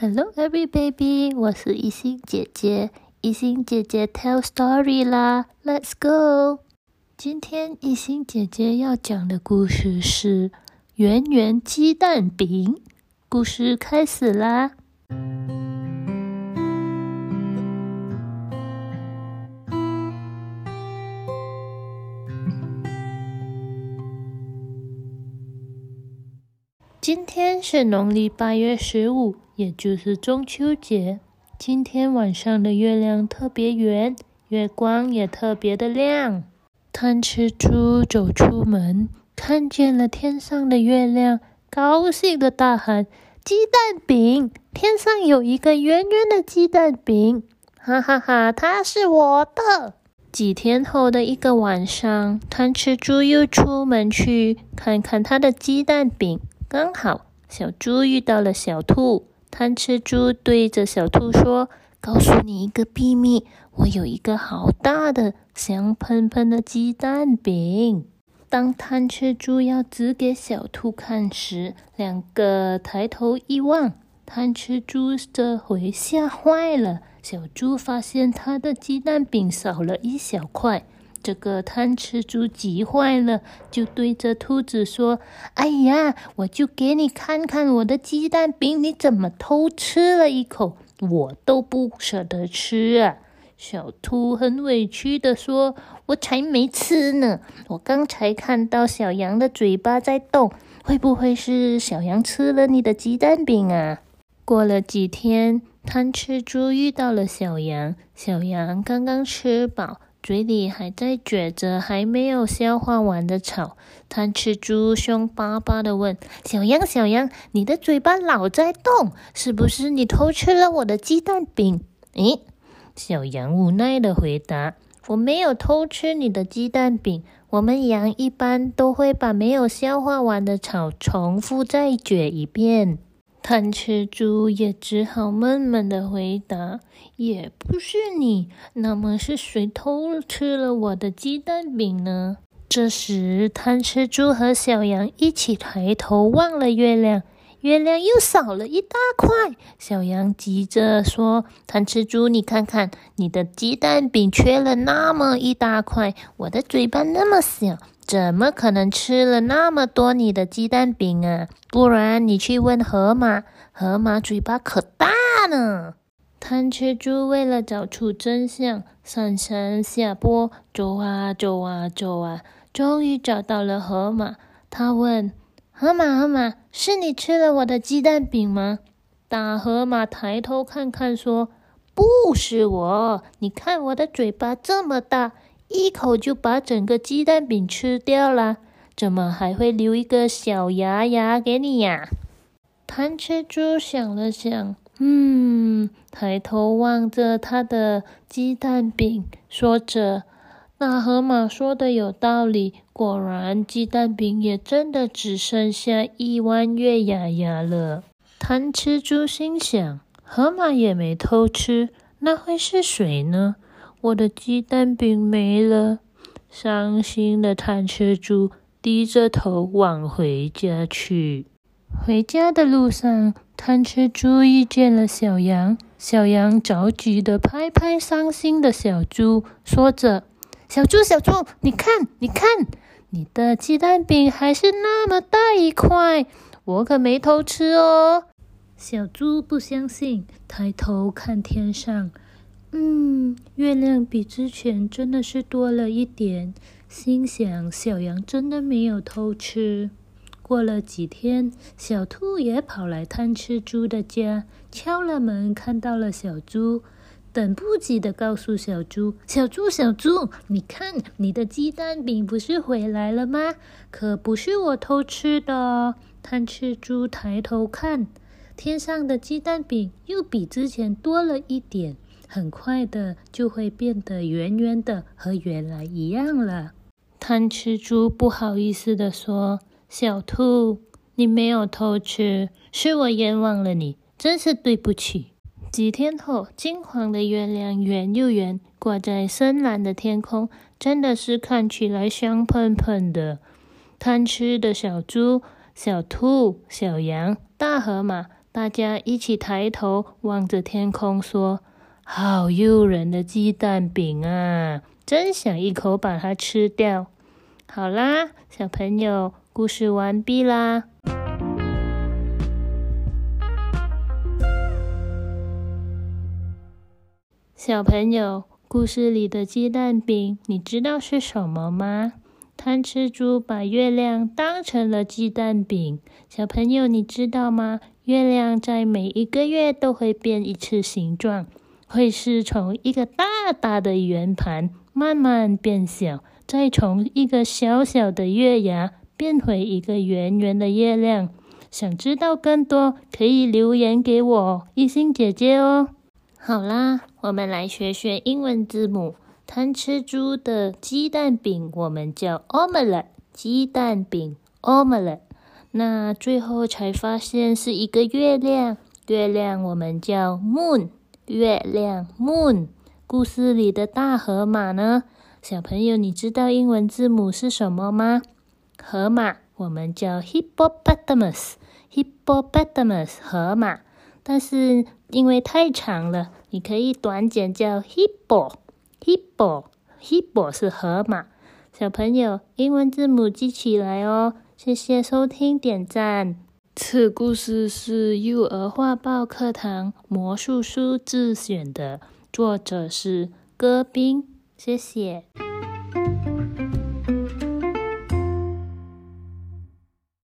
Hello, every baby，我是一心姐姐。一心姐姐 tell story 啦，Let's go。今天一心姐姐要讲的故事是圆圆鸡蛋饼。故事开始啦！今天是农历八月十五，也就是中秋节。今天晚上的月亮特别圆，月光也特别的亮。贪吃猪走出门，看见了天上的月亮，高兴的大喊：“鸡蛋饼！天上有一个圆圆的鸡蛋饼！”哈哈哈，它是我的。几天后的一个晚上，贪吃猪又出门去看看他的鸡蛋饼。刚好，小猪遇到了小兔。贪吃猪对着小兔说：“告诉你一个秘密，我有一个好大的、香喷喷的鸡蛋饼。”当贪吃猪要指给小兔看时，两个抬头一望，贪吃猪这回吓坏了。小猪发现他的鸡蛋饼少了一小块。这个贪吃猪急坏了，就对着兔子说：“哎呀，我就给你看看我的鸡蛋饼，你怎么偷吃了一口？我都不舍得吃啊！”小兔很委屈的说：“我才没吃呢，我刚才看到小羊的嘴巴在动，会不会是小羊吃了你的鸡蛋饼啊？”过了几天，贪吃猪遇到了小羊，小羊刚刚吃饱。嘴里还在嚼着还没有消化完的草，贪吃猪凶巴巴的问：“小羊，小羊，你的嘴巴老在动，是不是你偷吃了我的鸡蛋饼？”诶，小羊无奈的回答：“我没有偷吃你的鸡蛋饼。我们羊一般都会把没有消化完的草重复再嚼一遍。”贪吃猪也只好闷闷的回答：“也不是你，那么是谁偷吃了我的鸡蛋饼呢？”这时，贪吃猪和小羊一起抬头望了月亮，月亮又少了一大块。小羊急着说：“贪吃猪，你看看，你的鸡蛋饼缺了那么一大块，我的嘴巴那么小。”怎么可能吃了那么多你的鸡蛋饼啊？不然你去问河马，河马嘴巴可大呢。贪吃猪为了找出真相，上山下坡，走啊走啊走啊，终于找到了河马。他问河马：“河马，是你吃了我的鸡蛋饼吗？”大河马抬头看看，说：“不是我，你看我的嘴巴这么大。”一口就把整个鸡蛋饼吃掉了，怎么还会留一个小牙牙给你呀？贪吃猪想了想，嗯，抬头望着他的鸡蛋饼，说着：“那河马说的有道理，果然鸡蛋饼也真的只剩下一弯月牙牙了。”贪吃猪心想：河马也没偷吃，那会是谁呢？我的鸡蛋饼没了，伤心的贪吃猪低着头往回家去。回家的路上，贪吃猪遇见了小羊，小羊着急的拍拍伤心的小猪，说着：“小猪，小猪，你看，你看，你的鸡蛋饼还是那么大一块，我可没偷吃哦。”小猪不相信，抬头看天上。嗯，月亮比之前真的是多了一点。心想，小羊真的没有偷吃。过了几天，小兔也跑来贪吃猪的家，敲了门，看到了小猪，等不及的告诉小猪：“小猪，小猪，你看，你的鸡蛋饼不是回来了吗？可不是我偷吃的哦。”贪吃猪抬头看，天上的鸡蛋饼又比之前多了一点。很快的就会变得圆圆的，和原来一样了。贪吃猪不好意思的说：“小兔，你没有偷吃，是我冤枉了你，真是对不起。”几天后，金黄的月亮圆又圆，挂在深蓝的天空，真的是看起来香喷喷的。贪吃的小猪、小兔、小羊、大河马大家一起抬头望着天空，说：“好诱人的鸡蛋饼啊！真想一口把它吃掉。”好啦，小朋友，故事完毕啦。小朋友，故事里的鸡蛋饼，你知道是什么吗？贪吃猪把月亮当成了鸡蛋饼。小朋友，你知道吗？月亮在每一个月都会变一次形状，会是从一个大大的圆盘慢慢变小，再从一个小小的月牙变回一个圆圆的月亮。想知道更多，可以留言给我，一心姐姐哦。好啦，我们来学学英文字母。贪吃猪的鸡蛋饼，我们叫 omelette。鸡蛋饼 omelette。那最后才发现是一个月亮，月亮我们叫 moon。月亮 moon。故事里的大河马呢？小朋友，你知道英文字母是什么吗？河马我们叫 hippopotamus。hippopotamus 河马。但是因为太长了，你可以短简叫 hippo，hippo，hippo 是河马。小朋友，英文字母记起来哦。谢谢收听，点赞。此故事是幼儿画报课堂魔术书自选的，作者是戈宾。谢谢。